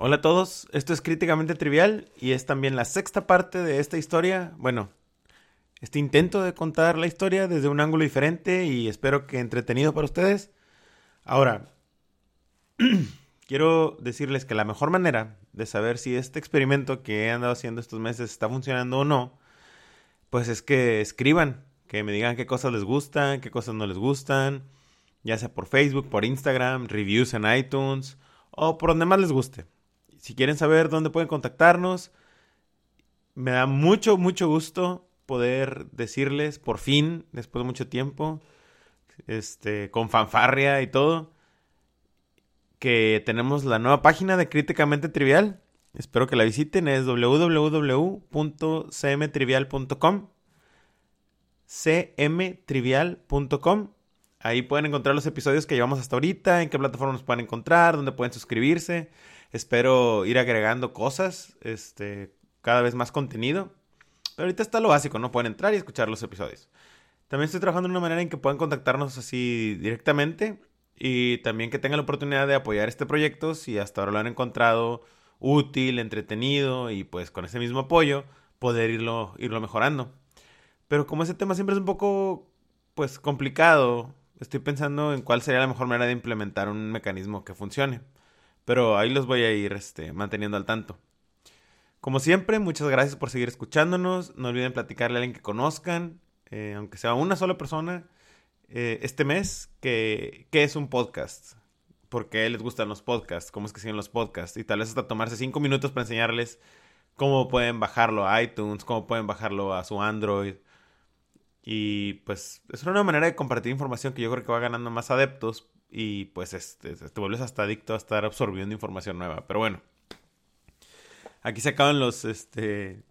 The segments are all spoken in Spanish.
Hola a todos, esto es Críticamente Trivial y es también la sexta parte de esta historia. Bueno, este intento de contar la historia desde un ángulo diferente y espero que entretenido para ustedes. Ahora, quiero decirles que la mejor manera de saber si este experimento que he andado haciendo estos meses está funcionando o no, pues es que escriban, que me digan qué cosas les gustan, qué cosas no les gustan, ya sea por Facebook, por Instagram, reviews en iTunes o por donde más les guste si quieren saber dónde pueden contactarnos, me da mucho, mucho gusto poder decirles, por fin, después de mucho tiempo, este, con fanfarria y todo, que tenemos la nueva página de Críticamente Trivial. Espero que la visiten, es www.cmtrivial.com cmtrivial.com Ahí pueden encontrar los episodios que llevamos hasta ahorita, en qué plataforma nos pueden encontrar, dónde pueden suscribirse. Espero ir agregando cosas, este, cada vez más contenido. Pero ahorita está lo básico, ¿no? Pueden entrar y escuchar los episodios. También estoy trabajando de una manera en que puedan contactarnos así directamente y también que tengan la oportunidad de apoyar este proyecto si hasta ahora lo han encontrado útil, entretenido y pues con ese mismo apoyo poder irlo, irlo mejorando. Pero como ese tema siempre es un poco pues complicado, estoy pensando en cuál sería la mejor manera de implementar un mecanismo que funcione. Pero ahí los voy a ir este, manteniendo al tanto. Como siempre, muchas gracias por seguir escuchándonos. No olviden platicarle a alguien que conozcan, eh, aunque sea una sola persona, eh, este mes, que, es un podcast. ¿Por qué les gustan los podcasts? ¿Cómo es que siguen los podcasts? Y tal vez hasta tomarse cinco minutos para enseñarles cómo pueden bajarlo a iTunes, cómo pueden bajarlo a su Android. Y pues es una manera de compartir información que yo creo que va ganando más adeptos y pues este, te vuelves hasta adicto a estar absorbiendo información nueva. Pero bueno, aquí se acaban los, este,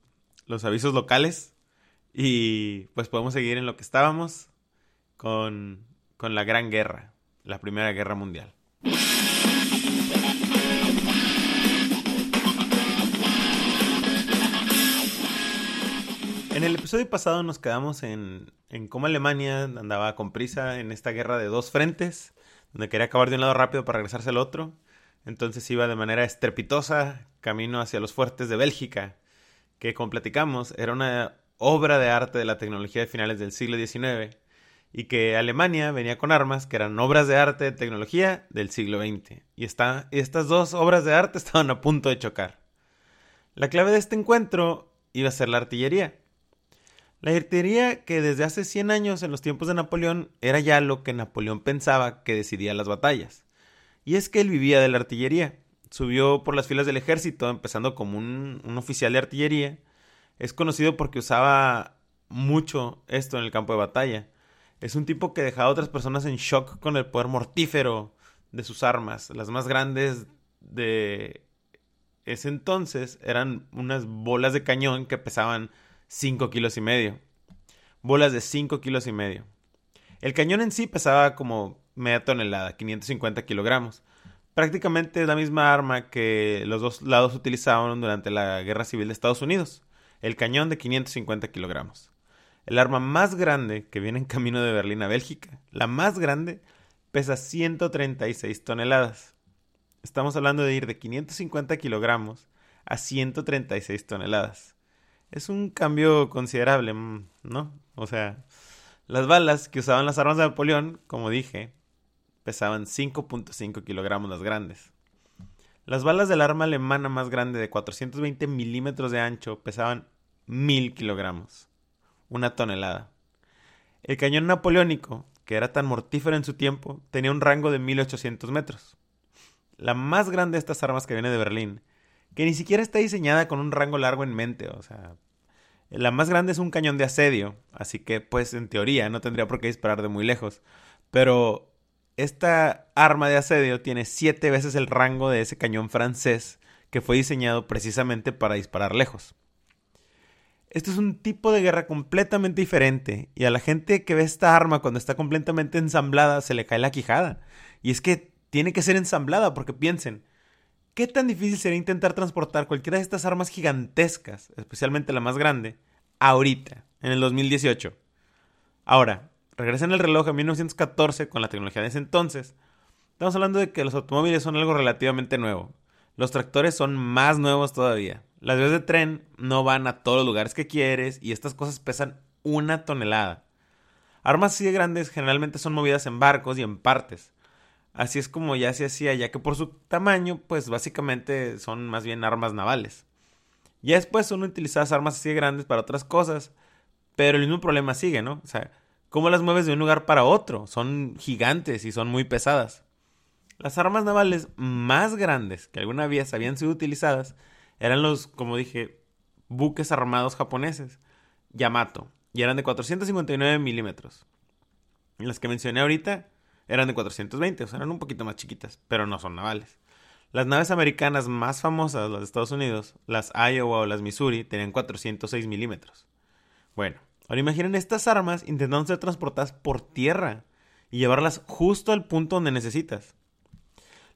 los avisos locales y pues podemos seguir en lo que estábamos con, con la Gran Guerra, la Primera Guerra Mundial. En el episodio pasado nos quedamos en, cómo Alemania andaba con prisa en esta guerra de dos frentes donde quería acabar de un lado rápido para regresarse al otro. Entonces iba de manera estrepitosa camino hacia los fuertes de Bélgica, que como platicamos era una obra de arte de la tecnología de finales del siglo XIX y que Alemania venía con armas que eran obras de arte de tecnología del siglo XX. Y, y estas dos obras de arte estaban a punto de chocar. La clave de este encuentro iba a ser la artillería. La artillería que desde hace 100 años en los tiempos de Napoleón era ya lo que Napoleón pensaba que decidía las batallas. Y es que él vivía de la artillería. Subió por las filas del ejército, empezando como un, oficial de artillería. Es conocido porque usaba mucho esto en el campo de batalla. Es un tipo que dejaba a otras personas en shock con el poder mortífero de sus armas. Las más grandes de ese entonces eran unas bolas de cañón que pesaban 5 kilos y medio. Bolas de 5 kilos y medio. El cañón en sí pesaba como media tonelada, 550 kilogramos. Prácticamente es la misma arma que los dos lados utilizaban durante la Guerra Civil de Estados Unidos. El cañón de 550 kilogramos. El arma más grande que viene en camino de Berlín a Bélgica, la más grande, pesa 136 toneladas. Estamos hablando de ir de 550 kilogramos a 136 toneladas es un cambio considerable, mm, ¿no? O sea, las balas que usaban las armas de Napoleón, como dije, pesaban 5.5 kilogramos las grandes. Las balas del arma alemana más grande de 420 milímetros de ancho pesaban 1000 kilogramos, una tonelada. El cañón napoleónico, que era tan mortífero en su tiempo, tenía un rango de 1800 metros. La más grande de estas armas que viene de Berlín que ni siquiera está diseñada con un rango largo en mente, o sea, la más grande es un cañón de asedio, así que pues en teoría no tendría por qué disparar de muy lejos, pero esta arma de asedio tiene siete veces el rango de ese cañón francés que fue diseñado precisamente para disparar lejos. Esto es un tipo de guerra completamente diferente y a la gente que ve esta arma cuando está completamente ensamblada se le cae la quijada. Y es que tiene que ser ensamblada porque piensen, ¿Qué tan difícil sería intentar transportar cualquiera de estas armas gigantescas, especialmente la más grande, ahorita, en el 2018? Ahora, regresen el reloj a 1914 con la tecnología de ese entonces. Estamos hablando de que los automóviles son algo relativamente nuevo. Los tractores son más nuevos todavía. Las vías de tren no van a todos los lugares que quieres y estas cosas pesan una tonelada. Armas así de grandes generalmente son movidas en barcos y en partes. Así es como ya se hacía, ya que por su tamaño, pues básicamente son más bien armas navales. Ya después son utilizadas armas así de grandes para otras cosas, pero el mismo problema sigue, ¿no? O sea, ¿cómo las mueves de un lugar para otro? Son gigantes y son muy pesadas. Las armas navales más grandes que alguna vez habían sido utilizadas eran los, como dije, buques armados japoneses, Yamato, y eran de 459 milímetros. Las que mencioné ahorita eran de 420, o sea, eran un poquito más chiquitas, pero no son navales. Las naves americanas más famosas, las de Estados Unidos, las Iowa o las Missouri, tenían 406 milímetros. Bueno, ahora imaginen estas armas intentando ser transportadas por tierra y llevarlas justo al punto donde necesitas.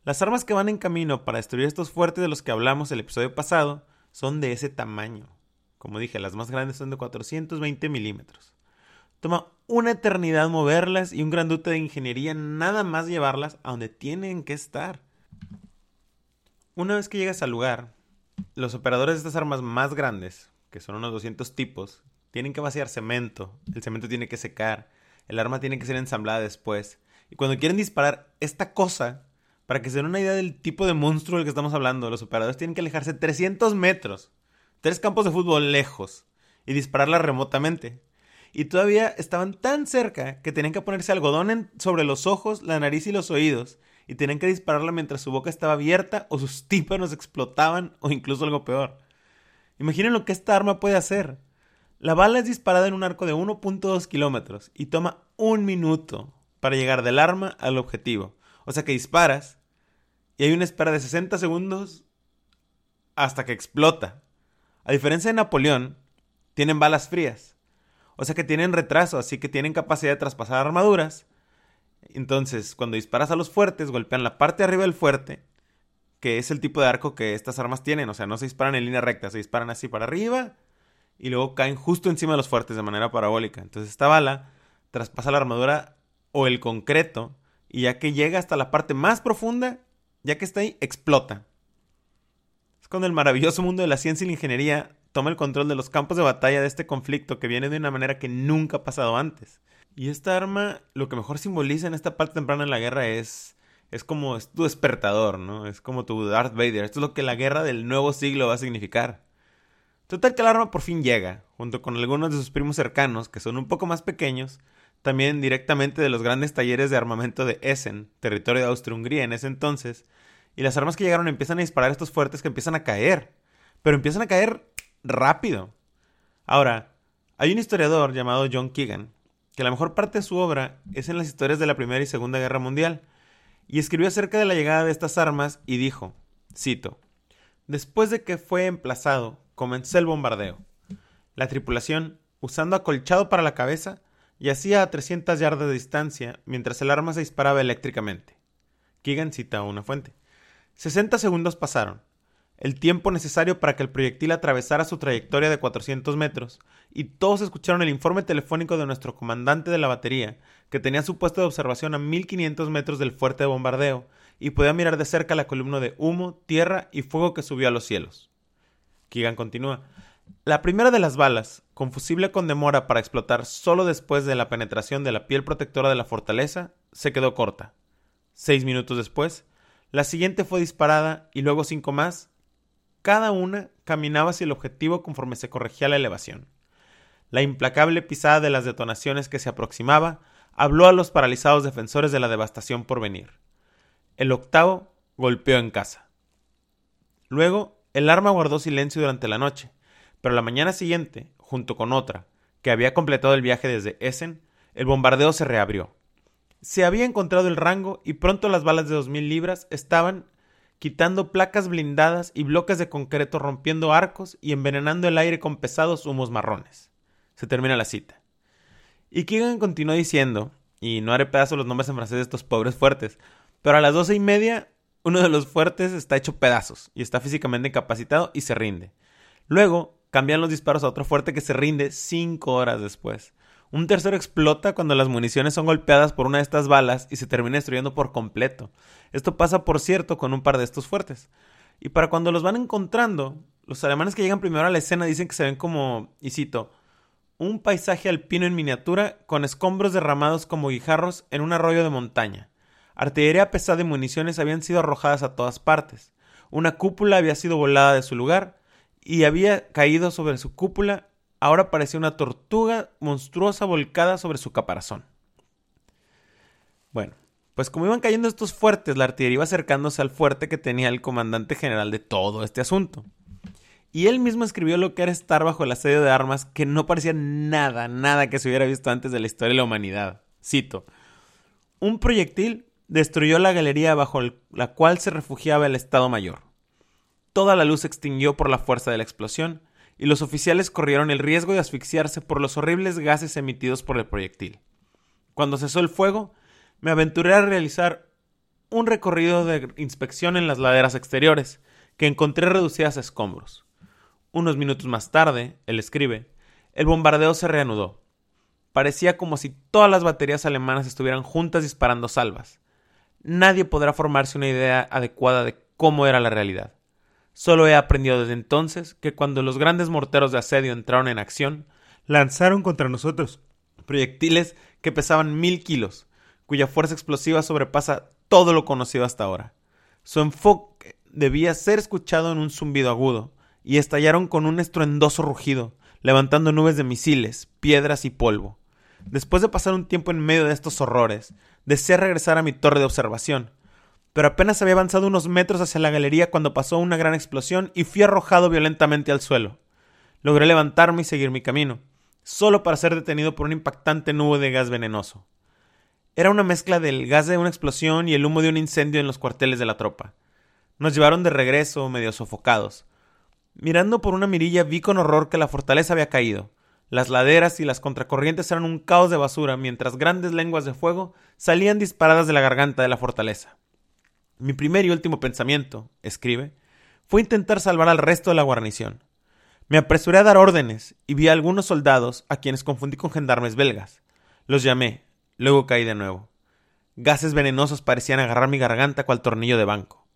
Las armas que van en camino para destruir estos fuertes de los que hablamos el episodio pasado son de ese tamaño. Como dije, las más grandes son de 420 milímetros. Toma una eternidad moverlas y un gran dute de ingeniería nada más llevarlas a donde tienen que estar. Una vez que llegas al lugar, los operadores de estas armas más grandes, que son unos 200 tipos, tienen que vaciar cemento, el cemento tiene que secar, el arma tiene que ser ensamblada después. Y cuando quieren disparar esta cosa, para que se den una idea del tipo de monstruo del que estamos hablando, los operadores tienen que alejarse 300 metros, tres campos de fútbol lejos, y dispararla remotamente. Y todavía estaban tan cerca que tenían que ponerse algodón sobre los ojos, la nariz y los oídos, y tenían que dispararla mientras su boca estaba abierta o sus tímpanos explotaban o incluso algo peor. Imaginen lo que esta arma puede hacer. La bala es disparada en un arco de 1.2 kilómetros y toma un minuto para llegar del arma al objetivo. O sea que disparas y hay una espera de 60 segundos hasta que explota. A diferencia de Napoleón, tienen balas frías. O sea que tienen retraso, así que tienen capacidad de traspasar armaduras. Entonces, cuando disparas a los fuertes, golpean la parte de arriba del fuerte, que es el tipo de arco que estas armas tienen. O sea, no se disparan en línea recta, se disparan así para arriba y luego caen justo encima de los fuertes de manera parabólica. Entonces, esta bala traspasa la armadura o el concreto y ya que llega hasta la parte más profunda, ya que está ahí, explota. Es cuando el maravilloso mundo de la ciencia y la ingeniería toma el control de los campos de batalla de este conflicto que viene de una manera que nunca ha pasado antes. Y esta arma, lo que mejor simboliza en esta parte temprana de la guerra es, es como es tu despertador, ¿no? Es como tu Darth Vader. Esto es lo que la guerra del nuevo siglo va a significar. Total que el arma por fin llega, junto con algunos de sus primos cercanos, que son un poco más pequeños, también directamente de los grandes talleres de armamento de Essen, territorio de Austria-Hungría en ese entonces, y las armas que llegaron empiezan a disparar estos fuertes que empiezan a caer, pero empiezan a caer rápido. Ahora, hay un historiador llamado John Keegan, que la mejor parte de su obra es en las historias de la Primera y Segunda Guerra Mundial, y escribió acerca de la llegada de estas armas y dijo, cito, Después de que fue emplazado, comenzó el bombardeo. La tripulación, usando acolchado para la cabeza, Yacía a 300 yardas de distancia mientras el arma se disparaba eléctricamente. Keegan cita una fuente. 60 segundos pasaron, el tiempo necesario para que el proyectil atravesara su trayectoria de 400 metros, y todos escucharon el informe telefónico de nuestro comandante de la batería, que tenía su puesto de observación a 1500 metros del fuerte de bombardeo, y podía mirar de cerca la columna de humo, tierra y fuego que subió a los cielos. Keegan continúa. La primera de las balas, con fusible con demora para explotar solo después de la penetración de la piel protectora de la fortaleza, se quedó corta. Seis minutos después, la siguiente fue disparada y luego cinco más. Cada una caminaba hacia el objetivo conforme se corregía la elevación. La implacable pisada de las detonaciones que se aproximaba habló a los paralizados defensores de la devastación por venir. El octavo golpeó en casa. Luego, el arma guardó silencio durante la noche, pero la mañana siguiente, junto con otra, que había completado el viaje desde Essen, el bombardeo se reabrió. Se había encontrado el rango y pronto las balas de dos mil libras estaban quitando placas blindadas y bloques de concreto rompiendo arcos y envenenando el aire con pesados humos marrones. Se termina la cita. Y Keegan continuó diciendo, y no haré pedazo los nombres en francés de estos pobres fuertes, pero a las doce y media uno de los fuertes está hecho pedazos y está físicamente incapacitado y se rinde. Luego, cambian los disparos a otro fuerte que se rinde cinco horas después. Un tercero explota cuando las municiones son golpeadas por una de estas balas y se termina destruyendo por completo. Esto pasa, por cierto, con un par de estos fuertes. Y para cuando los van encontrando, los alemanes que llegan primero a la escena dicen que se ven como, y cito, un paisaje alpino en miniatura con escombros derramados como guijarros en un arroyo de montaña. Artillería pesada y municiones habían sido arrojadas a todas partes. Una cúpula había sido volada de su lugar y había caído sobre su cúpula. Ahora parecía una tortuga monstruosa volcada sobre su caparazón. Bueno, pues como iban cayendo estos fuertes, la artillería iba acercándose al fuerte que tenía el comandante general de todo este asunto. Y él mismo escribió lo que era estar bajo el asedio de armas que no parecía nada, nada que se hubiera visto antes de la historia de la humanidad. Cito. Un proyectil destruyó la galería bajo la cual se refugiaba el Estado Mayor. Toda la luz se extinguió por la fuerza de la explosión, y los oficiales corrieron el riesgo de asfixiarse por los horribles gases emitidos por el proyectil. Cuando cesó el fuego, me aventuré a realizar un recorrido de inspección en las laderas exteriores, que encontré reducidas a escombros. Unos minutos más tarde, él escribe, el bombardeo se reanudó. Parecía como si todas las baterías alemanas estuvieran juntas disparando salvas. Nadie podrá formarse una idea adecuada de cómo era la realidad. Solo he aprendido desde entonces que cuando los grandes morteros de asedio entraron en acción, lanzaron contra nosotros proyectiles que pesaban mil kilos, cuya fuerza explosiva sobrepasa todo lo conocido hasta ahora. Su enfoque debía ser escuchado en un zumbido agudo, y estallaron con un estruendoso rugido, levantando nubes de misiles, piedras y polvo. Después de pasar un tiempo en medio de estos horrores, deseé regresar a mi torre de observación, pero apenas había avanzado unos metros hacia la galería cuando pasó una gran explosión y fui arrojado violentamente al suelo. Logré levantarme y seguir mi camino, solo para ser detenido por una impactante nube de gas venenoso. Era una mezcla del gas de una explosión y el humo de un incendio en los cuarteles de la tropa. Nos llevaron de regreso, medio sofocados. Mirando por una mirilla vi con horror que la fortaleza había caído. Las laderas y las contracorrientes eran un caos de basura, mientras grandes lenguas de fuego salían disparadas de la garganta de la fortaleza. Mi primer y último pensamiento, escribe, fue intentar salvar al resto de la guarnición. Me apresuré a dar órdenes y vi a algunos soldados a quienes confundí con gendarmes belgas. Los llamé, Luego caí de nuevo. Gases venenosos parecían agarrar mi garganta cual tornillo de banco.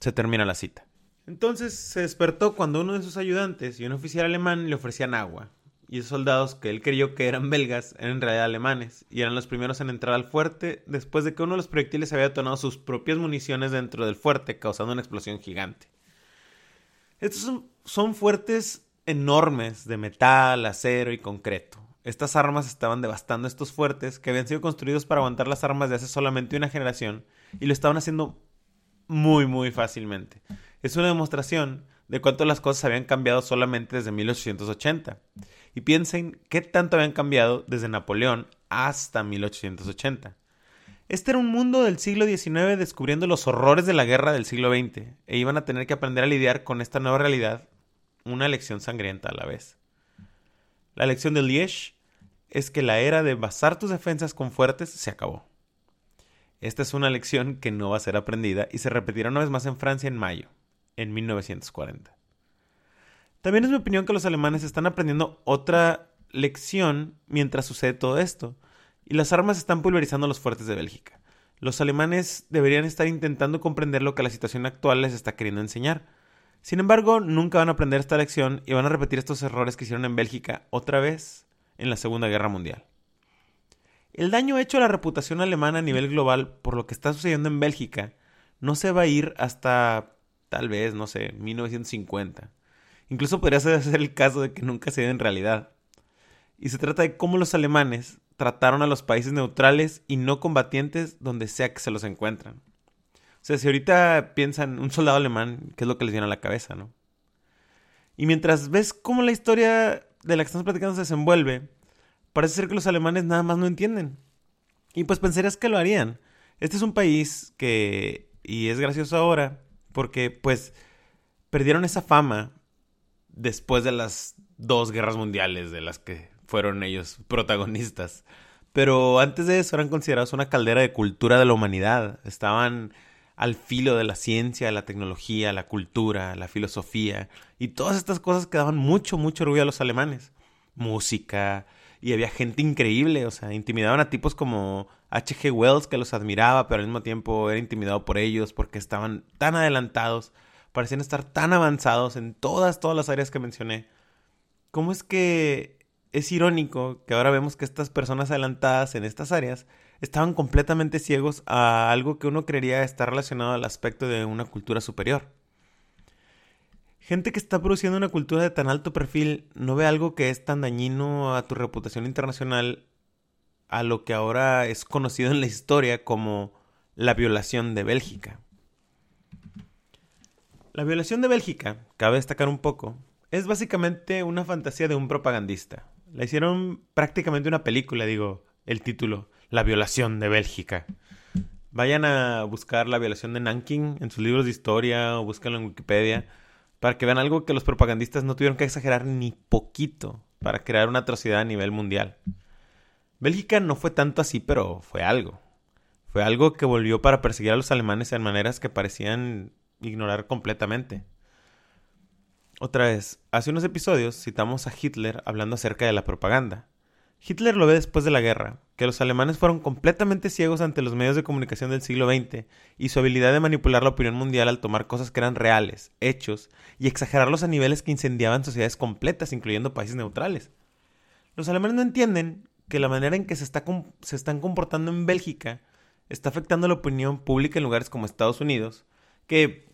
Se termina la cita. Entonces se despertó cuando uno de sus ayudantes y un oficial alemán le ofrecían agua. Y esos soldados que él creyó que eran belgas eran en realidad alemanes y eran los primeros en entrar al fuerte después de que uno de los proyectiles había detonado sus propias municiones dentro del fuerte causando una explosión gigante. Estos son, son fuertes enormes de metal, acero y concreto. Estas armas estaban devastando estos fuertes que habían sido construidos para aguantar las armas de hace solamente una generación y lo estaban haciendo muy muy fácilmente. Es una demostración de cuánto las cosas habían cambiado solamente desde 1880. Y piensen qué tanto habían cambiado desde Napoleón hasta 1880. Este era un mundo del siglo XIX descubriendo los horrores de la guerra del siglo XX e iban a tener que aprender a lidiar con esta nueva realidad, una lección sangrienta a la vez. La lección de Liège es que la era de basar tus defensas con fuertes se acabó. Esta es una lección que no va a ser aprendida y se repetirá una vez más en Francia en mayo, en 1940. También es mi opinión que los alemanes están aprendiendo otra lección mientras sucede todo esto, y las armas están pulverizando los fuertes de Bélgica. Los alemanes deberían estar intentando comprender lo que la situación actual les está queriendo enseñar. Sin embargo, nunca van a aprender esta lección y van a repetir estos errores que hicieron en Bélgica otra vez en la Segunda Guerra Mundial. El daño hecho a la reputación alemana a nivel global por lo que está sucediendo en Bélgica no se va a ir hasta tal vez, no sé, 1950. Incluso podría ser el caso de que nunca se dé en realidad. Y se trata de cómo los alemanes trataron a los países neutrales y no combatientes donde sea que se los encuentran. O sea, si ahorita piensan un soldado alemán, ¿qué es lo que les viene a la cabeza, no? Y mientras ves cómo la historia de la que estamos platicando se desenvuelve, parece ser que los alemanes nada más no entienden. Y pues pensarías que lo harían. Este es un país que, y es gracioso ahora, porque pues perdieron esa fama después de las dos guerras mundiales de las que fueron ellos protagonistas. Pero antes de eso eran considerados una caldera de cultura de la humanidad. Estaban al filo de la ciencia, la tecnología, la cultura, la filosofía y todas estas cosas que daban mucho, mucho orgullo a los alemanes. Música, y había gente increíble, o sea, intimidaban a tipos como H.G. Wells que los admiraba, pero al mismo tiempo era intimidado por ellos porque estaban tan adelantados parecían estar tan avanzados en todas, todas las áreas que mencioné. ¿Cómo es que es irónico que ahora vemos que estas personas adelantadas en estas áreas estaban completamente ciegos a algo que uno creería estar relacionado al aspecto de una cultura superior? Gente que está produciendo una cultura de tan alto perfil no ve algo que es tan dañino a tu reputación internacional a lo que ahora es conocido en la historia como la violación de Bélgica. La violación de Bélgica, cabe destacar un poco, es básicamente una fantasía de un propagandista. La hicieron prácticamente una película, digo, el título, La violación de Bélgica. Vayan a buscar la violación de Nanking en sus libros de historia o búsquenlo en Wikipedia para que vean algo que los propagandistas no tuvieron que exagerar ni poquito para crear una atrocidad a nivel mundial. Bélgica no fue tanto así, pero fue algo. Fue algo que volvió para perseguir a los alemanes en maneras que parecían ignorar completamente. Otra vez, hace unos episodios citamos a Hitler hablando acerca de la propaganda. Hitler lo ve después de la guerra, que los alemanes fueron completamente ciegos ante los medios de comunicación del siglo XX y su habilidad de manipular la opinión mundial al tomar cosas que eran reales, hechos, y exagerarlos a niveles que incendiaban sociedades completas, incluyendo países neutrales. Los alemanes no entienden que la manera en que se, está se están comportando en Bélgica está afectando la opinión pública en lugares como Estados Unidos, que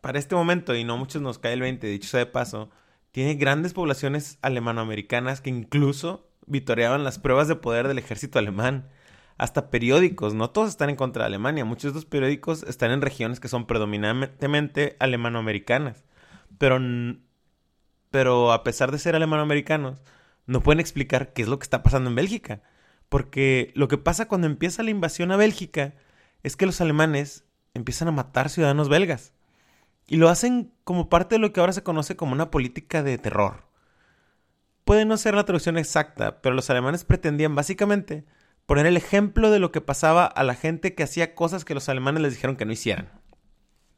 para este momento, y no muchos nos cae el 20, dicho sea de paso, tiene grandes poblaciones alemanoamericanas que incluso vitoreaban las pruebas de poder del ejército alemán. Hasta periódicos, no todos están en contra de Alemania, muchos de estos periódicos están en regiones que son predominantemente alemanoamericanas. Pero, pero a pesar de ser alemanoamericanos, no pueden explicar qué es lo que está pasando en Bélgica. Porque lo que pasa cuando empieza la invasión a Bélgica es que los alemanes empiezan a matar ciudadanos belgas. Y lo hacen como parte de lo que ahora se conoce como una política de terror. Puede no ser la traducción exacta, pero los alemanes pretendían básicamente poner el ejemplo de lo que pasaba a la gente que hacía cosas que los alemanes les dijeron que no hicieran.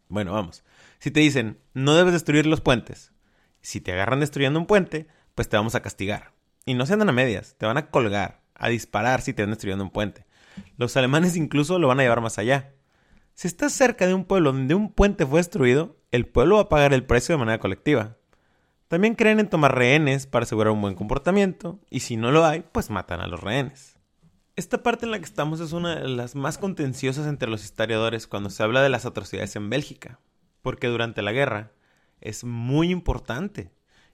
Bueno, vamos. Si te dicen, no debes destruir los puentes, si te agarran destruyendo un puente, pues te vamos a castigar. Y no se andan a medias, te van a colgar, a disparar si te van destruyendo un puente. Los alemanes incluso lo van a llevar más allá. Si estás cerca de un pueblo donde un puente fue destruido, el pueblo va a pagar el precio de manera colectiva. También creen en tomar rehenes para asegurar un buen comportamiento, y si no lo hay, pues matan a los rehenes. Esta parte en la que estamos es una de las más contenciosas entre los historiadores cuando se habla de las atrocidades en Bélgica, porque durante la guerra es muy importante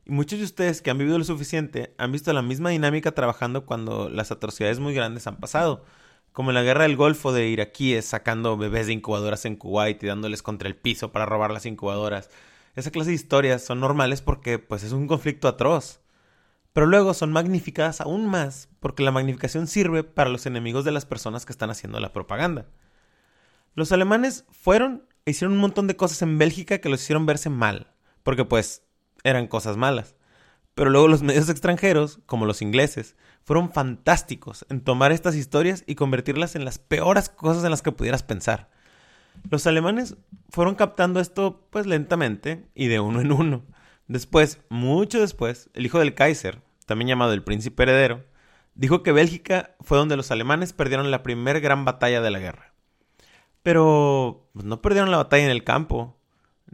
y muchos de ustedes que han vivido lo suficiente han visto la misma dinámica trabajando cuando las atrocidades muy grandes han pasado, como en la guerra del Golfo de iraquíes sacando bebés de incubadoras en Kuwait y dándoles contra el piso para robar las incubadoras. Esa clase de historias son normales porque pues es un conflicto atroz. Pero luego son magnificadas aún más porque la magnificación sirve para los enemigos de las personas que están haciendo la propaganda. Los alemanes fueron e hicieron un montón de cosas en Bélgica que los hicieron verse mal, porque pues eran cosas malas. Pero luego los medios extranjeros, como los ingleses, fueron fantásticos en tomar estas historias y convertirlas en las peores cosas en las que pudieras pensar. Los alemanes fueron captando esto pues lentamente y de uno en uno. Después, mucho después, el hijo del Kaiser, también llamado el príncipe heredero, dijo que Bélgica fue donde los alemanes perdieron la primera gran batalla de la guerra. Pero pues, no perdieron la batalla en el campo,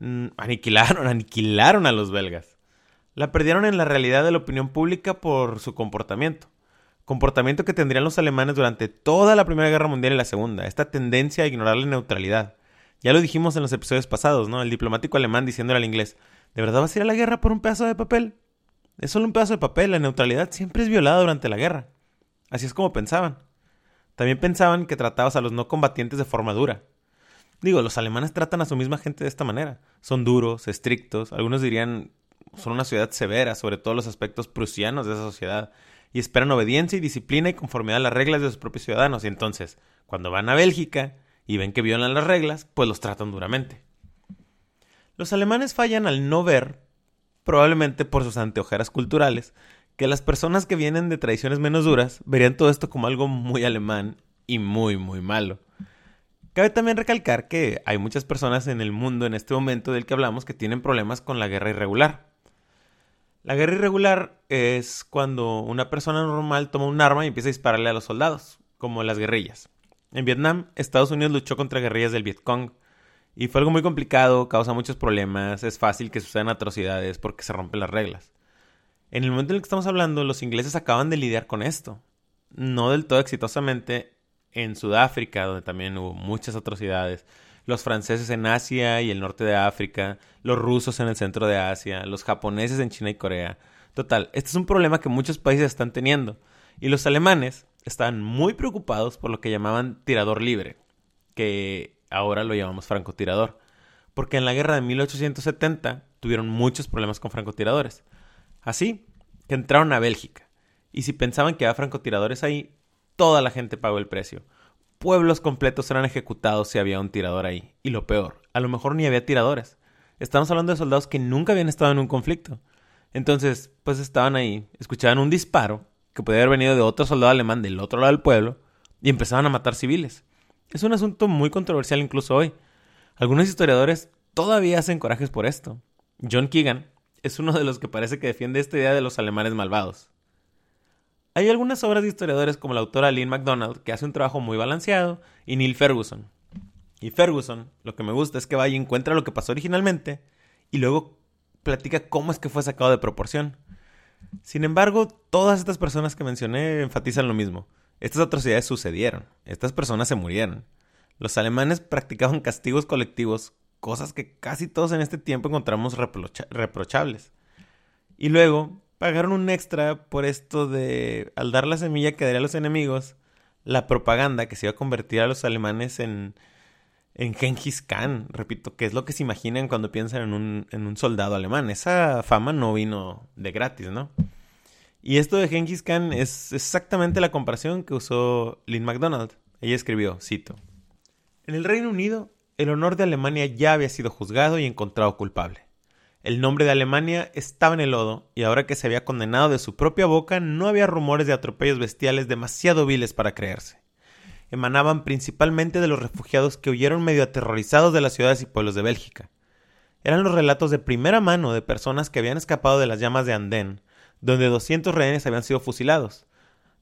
Mm, aniquilaron, aniquilaron a los belgas. La perdieron en la realidad de la opinión pública por su comportamiento. Comportamiento que tendrían los alemanes durante toda la Primera Guerra Mundial y la Segunda. Esta tendencia a ignorar la neutralidad. Ya lo dijimos en los episodios pasados, ¿no? El diplomático alemán diciéndole al inglés, ¿de verdad vas a ir a la guerra por un pedazo de papel? Es solo un pedazo de papel, la neutralidad siempre es violada durante la guerra. Así es como pensaban. También pensaban que tratabas a los no combatientes de forma dura. Digo, los alemanes tratan a su misma gente de esta manera. Son duros, estrictos, algunos dirían son una ciudad severa sobre todos los aspectos prusianos de esa sociedad y esperan obediencia y disciplina y conformidad a las reglas de sus propios ciudadanos. Y entonces, cuando van a Bélgica y ven que violan las reglas, pues los tratan duramente. Los alemanes fallan al no ver, probablemente por sus anteojeras culturales, que las personas que vienen de tradiciones menos duras verían todo esto como algo muy alemán y muy, muy malo. Cabe también recalcar que hay muchas personas en el mundo en este momento del que hablamos que tienen problemas con la guerra irregular. La guerra irregular es cuando una persona normal toma un arma y empieza a dispararle a los soldados, como las guerrillas. En Vietnam, Estados Unidos luchó contra guerrillas del Vietcong Y fue algo muy complicado, causa muchos problemas, es fácil que sucedan atrocidades porque se rompen las reglas. En el momento en el que estamos hablando, los ingleses acaban de lidiar con esto. No del todo exitosamente en Sudáfrica, donde también hubo muchas atrocidades. Los franceses en Asia y el norte de África, los rusos en el centro de Asia, los japoneses en China y Corea. Total, este es un problema que muchos países están teniendo. Y los alemanes estaban muy preocupados por lo que llamaban tirador libre, que ahora lo llamamos francotirador. Porque en la guerra de 1870 tuvieron muchos problemas con francotiradores. Así que entraron a Bélgica. Y si pensaban que había francotiradores ahí, toda la gente pagó el precio. Pueblos completos eran ejecutados si había un tirador ahí. Y lo peor, a lo mejor ni había tiradores. Estamos hablando de soldados que nunca habían estado en un conflicto. Entonces, pues estaban ahí, escuchaban un disparo que podía haber venido de otro soldado alemán del otro lado del pueblo y empezaban a matar civiles. Es un asunto muy controversial incluso hoy. Algunos historiadores todavía hacen corajes por esto. John Keegan es uno de los que parece que defiende esta idea de los alemanes malvados. Hay algunas obras de historiadores como la autora Lynn MacDonald que hace un trabajo muy balanceado y Neil Ferguson. Y Ferguson, lo que me gusta es que vaya y encuentra lo que pasó originalmente y luego platica cómo es que fue sacado de proporción. Sin embargo, todas estas personas que mencioné enfatizan lo mismo. Estas atrocidades sucedieron, estas personas se murieron. Los alemanes practicaban castigos colectivos, cosas que casi todos en este tiempo encontramos reprochables. Y luego pagaron un extra por esto de, al dar la semilla que daría a los enemigos, la propaganda que se iba a convertir a los alemanes en, en Genghis Khan, repito, que es lo que se imaginan cuando piensan en un, en un soldado alemán. Esa fama no vino de gratis, ¿no? Y esto de Genghis Khan es exactamente la comparación que usó Lynn MacDonald. Ella escribió, cito, En el Reino Unido, el honor de Alemania ya había sido juzgado y encontrado culpable. El nombre de Alemania estaba en el lodo, y ahora que se había condenado de su propia boca, no había rumores de atropellos bestiales demasiado viles para creerse emanaban principalmente de los refugiados que huyeron medio aterrorizados de las ciudades y pueblos de Bélgica. Eran los relatos de primera mano de personas que habían escapado de las llamas de Andén, donde 200 rehenes habían sido fusilados,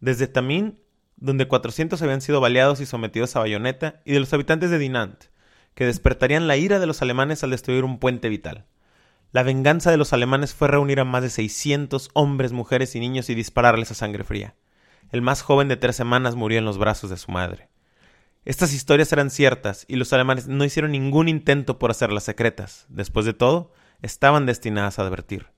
desde Tamín, donde 400 habían sido baleados y sometidos a bayoneta, y de los habitantes de Dinant, que despertarían la ira de los alemanes al destruir un puente vital. La venganza de los alemanes fue reunir a más de 600 hombres, mujeres y niños y dispararles a sangre fría. El más joven de tres semanas murió en los brazos de su madre. Estas historias eran ciertas y los alemanes no hicieron ningún intento por hacerlas secretas. Después de todo, estaban destinadas a advertir.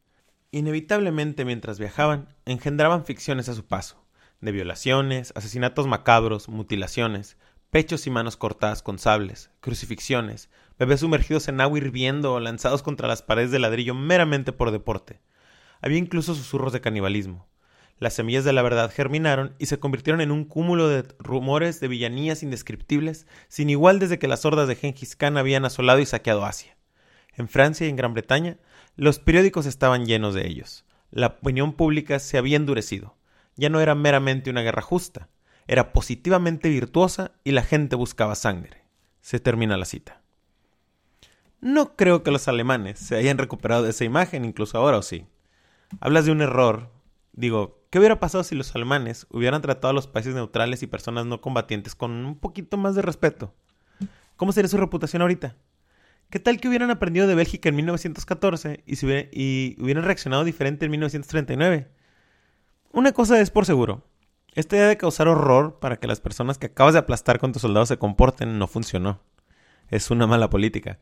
Inevitablemente mientras viajaban, engendraban ficciones a su paso, de violaciones, asesinatos macabros, mutilaciones, pechos y manos cortadas con sables, crucifixiones, bebés sumergidos en agua hirviendo o lanzados contra las paredes de ladrillo meramente por deporte. Había incluso susurros de canibalismo. Las semillas de la verdad germinaron y se convirtieron en un cúmulo de rumores de villanías indescriptibles, sin igual desde que las hordas de Genghis Khan habían asolado y saqueado Asia. En Francia y en Gran Bretaña, los periódicos estaban llenos de ellos. La opinión pública se había endurecido. Ya no era meramente una guerra justa, era positivamente virtuosa y la gente buscaba sangre. Se termina la cita. No creo que los alemanes se hayan recuperado de esa imagen, incluso ahora o sí. Hablas de un error, Digo, ¿qué hubiera pasado si los alemanes hubieran tratado a los países neutrales y personas no combatientes con un poquito más de respeto? ¿Cómo sería su reputación ahorita? ¿Qué tal que hubieran aprendido de Bélgica en 1914 y, y hubieran reaccionado diferente en 1939? Una cosa es por seguro. Esta idea de causar horror para que las personas que acabas de aplastar con tus soldados se comporten no funcionó. Es una mala política.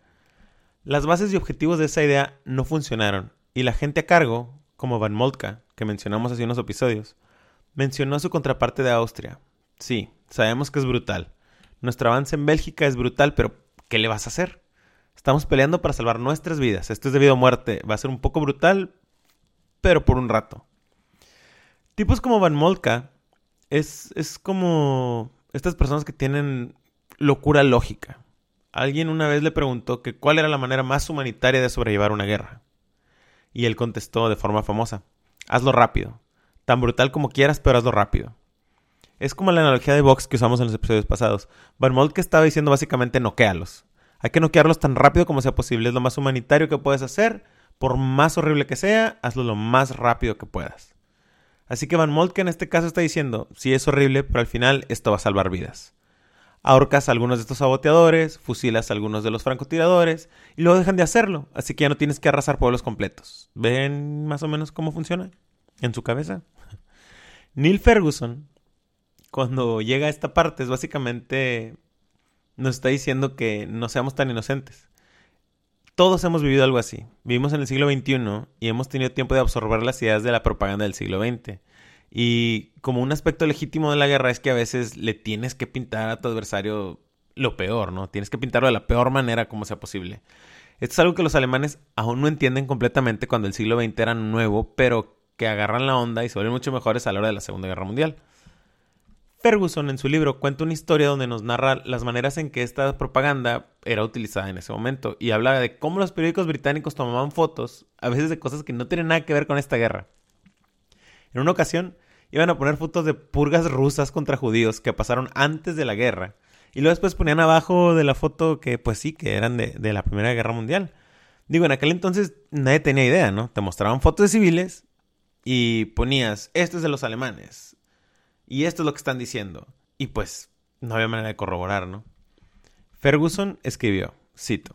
Las bases y objetivos de esa idea no funcionaron y la gente a cargo, como Van Moltke, que mencionamos hace unos episodios, mencionó su contraparte de Austria. Sí, sabemos que es brutal. Nuestro avance en Bélgica es brutal, pero ¿qué le vas a hacer? Estamos peleando para salvar nuestras vidas. Esto es debido a muerte. Va a ser un poco brutal, pero por un rato. Tipos como Van Moltke es, es como estas personas que tienen locura lógica. Alguien una vez le preguntó que cuál era la manera más humanitaria de sobrellevar una guerra. Y él contestó de forma famosa, hazlo rápido. Tan brutal como quieras, pero hazlo rápido. Es como la analogía de box que usamos en los episodios pasados. Van que estaba diciendo básicamente noquealos. Hay que noquearlos tan rápido como sea posible. Es lo más humanitario que puedes hacer. Por más horrible que sea, hazlo lo más rápido que puedas. Así que Van Moltke en este caso está diciendo, sí es horrible, pero al final esto va a salvar vidas. Ahorcas a algunos de estos saboteadores, fusilas a algunos de los francotiradores y luego dejan de hacerlo, así que ya no tienes que arrasar pueblos completos. ¿Ven más o menos cómo funciona en su cabeza? Neil Ferguson, cuando llega a esta parte, es básicamente nos está diciendo que no seamos tan inocentes. Todos hemos vivido algo así. Vivimos en el siglo XXI y hemos tenido tiempo de absorber las ideas de la propaganda del siglo XX. Y como un aspecto legítimo de la guerra es que a veces le tienes que pintar a tu adversario lo peor, ¿no? Tienes que pintarlo de la peor manera como sea posible. Esto es algo que los alemanes aún no entienden completamente cuando el siglo XX era nuevo, pero que agarran la onda y se vuelven mucho mejores a la hora de la Segunda Guerra Mundial. Ferguson en su libro cuenta una historia donde nos narra las maneras en que esta propaganda era utilizada en ese momento y habla de cómo los periódicos británicos tomaban fotos, a veces de cosas que no tienen nada que ver con esta guerra. En una ocasión, iban a poner fotos de purgas rusas contra judíos que pasaron antes de la guerra. Y luego después ponían abajo de la foto que, pues sí, que eran de, de la Primera Guerra Mundial. Digo, en aquel entonces nadie tenía idea, ¿no? Te mostraban fotos de civiles y ponías, esto es de los alemanes. Y esto es lo que están diciendo. Y pues, no había manera de corroborar, ¿no? Ferguson escribió, cito,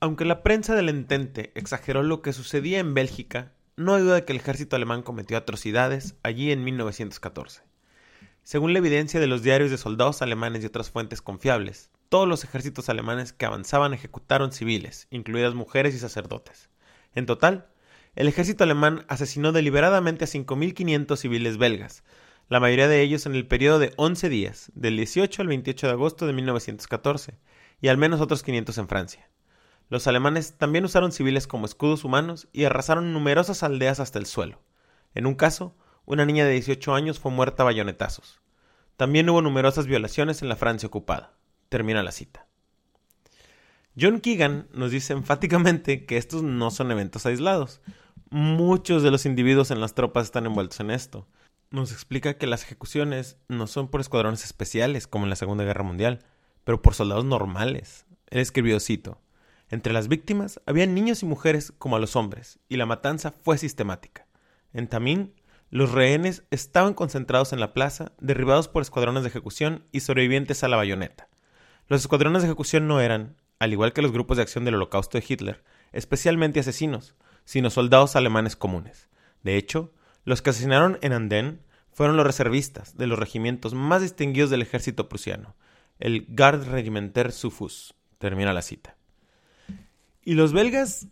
Aunque la prensa del entente exageró lo que sucedía en Bélgica, no hay duda de que el ejército alemán cometió atrocidades allí en 1914. Según la evidencia de los diarios de soldados alemanes y otras fuentes confiables, todos los ejércitos alemanes que avanzaban ejecutaron civiles, incluidas mujeres y sacerdotes. En total, el ejército alemán asesinó deliberadamente a 5.500 civiles belgas, la mayoría de ellos en el periodo de 11 días, del 18 al 28 de agosto de 1914, y al menos otros 500 en Francia. Los alemanes también usaron civiles como escudos humanos y arrasaron numerosas aldeas hasta el suelo. En un caso, una niña de 18 años fue muerta a bayonetazos. También hubo numerosas violaciones en la Francia ocupada. Termina la cita. John Keegan nos dice enfáticamente que estos no son eventos aislados. Muchos de los individuos en las tropas están envueltos en esto. Nos explica que las ejecuciones no son por escuadrones especiales como en la Segunda Guerra Mundial, pero por soldados normales. Él escribió, cito, entre las víctimas había niños y mujeres como a los hombres, y la matanza fue sistemática. En Tamín, los rehenes estaban concentrados en la plaza, derribados por escuadrones de ejecución y sobrevivientes a la bayoneta. Los escuadrones de ejecución no eran, al igual que los grupos de acción del holocausto de Hitler, especialmente asesinos, sino soldados alemanes comunes. De hecho, los que asesinaron en Andén fueron los reservistas de los regimientos más distinguidos del ejército prusiano, el Gardregimenter Sufus. Termina la cita. Y los belgas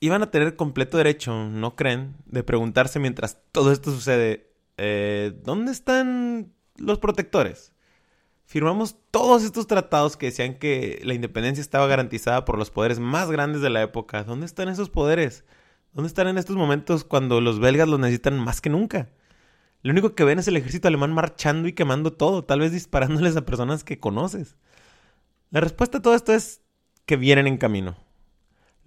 iban a tener completo derecho, ¿no creen?, de preguntarse mientras todo esto sucede, eh, ¿dónde están los protectores? Firmamos todos estos tratados que decían que la independencia estaba garantizada por los poderes más grandes de la época. ¿Dónde están esos poderes? ¿Dónde están en estos momentos cuando los belgas los necesitan más que nunca? Lo único que ven es el ejército alemán marchando y quemando todo, tal vez disparándoles a personas que conoces. La respuesta a todo esto es que vienen en camino.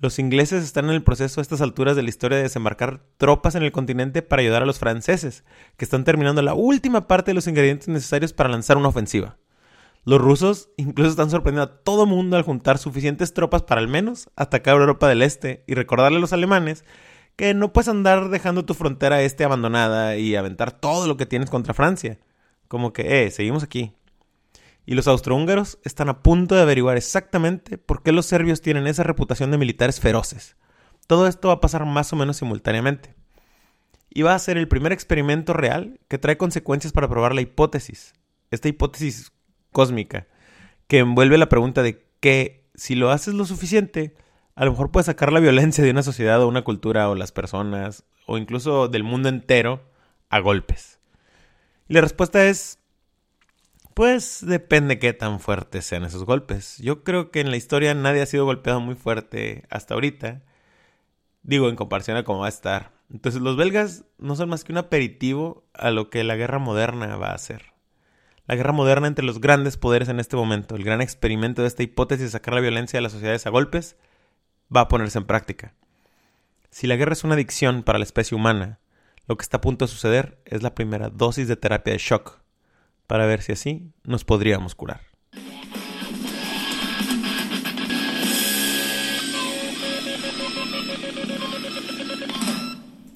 Los ingleses están en el proceso a estas alturas de la historia de desembarcar tropas en el continente para ayudar a los franceses, que están terminando la última parte de los ingredientes necesarios para lanzar una ofensiva. Los rusos incluso están sorprendiendo a todo mundo al juntar suficientes tropas para al menos atacar Europa del Este y recordarle a los alemanes que no puedes andar dejando tu frontera este abandonada y aventar todo lo que tienes contra Francia. Como que, eh, seguimos aquí y los austrohúngaros están a punto de averiguar exactamente por qué los serbios tienen esa reputación de militares feroces. Todo esto va a pasar más o menos simultáneamente. Y va a ser el primer experimento real que trae consecuencias para probar la hipótesis, esta hipótesis cósmica, que envuelve la pregunta de que si lo haces lo suficiente, a lo mejor puedes sacar la violencia de una sociedad o una cultura o las personas, o incluso del mundo entero, a golpes. Y la respuesta es pues depende qué tan fuertes sean esos golpes. Yo creo que en la historia nadie ha sido golpeado muy fuerte hasta ahorita. Digo, en comparación a cómo va a estar. Entonces los belgas no son más que un aperitivo a lo que la guerra moderna va a hacer. La guerra moderna entre los grandes poderes en este momento, el gran experimento de esta hipótesis de sacar la violencia de las sociedades a golpes, va a ponerse en práctica. Si la guerra es una adicción para la especie humana, lo que está a punto de suceder es la primera dosis de terapia de shock para ver si así nos podríamos curar.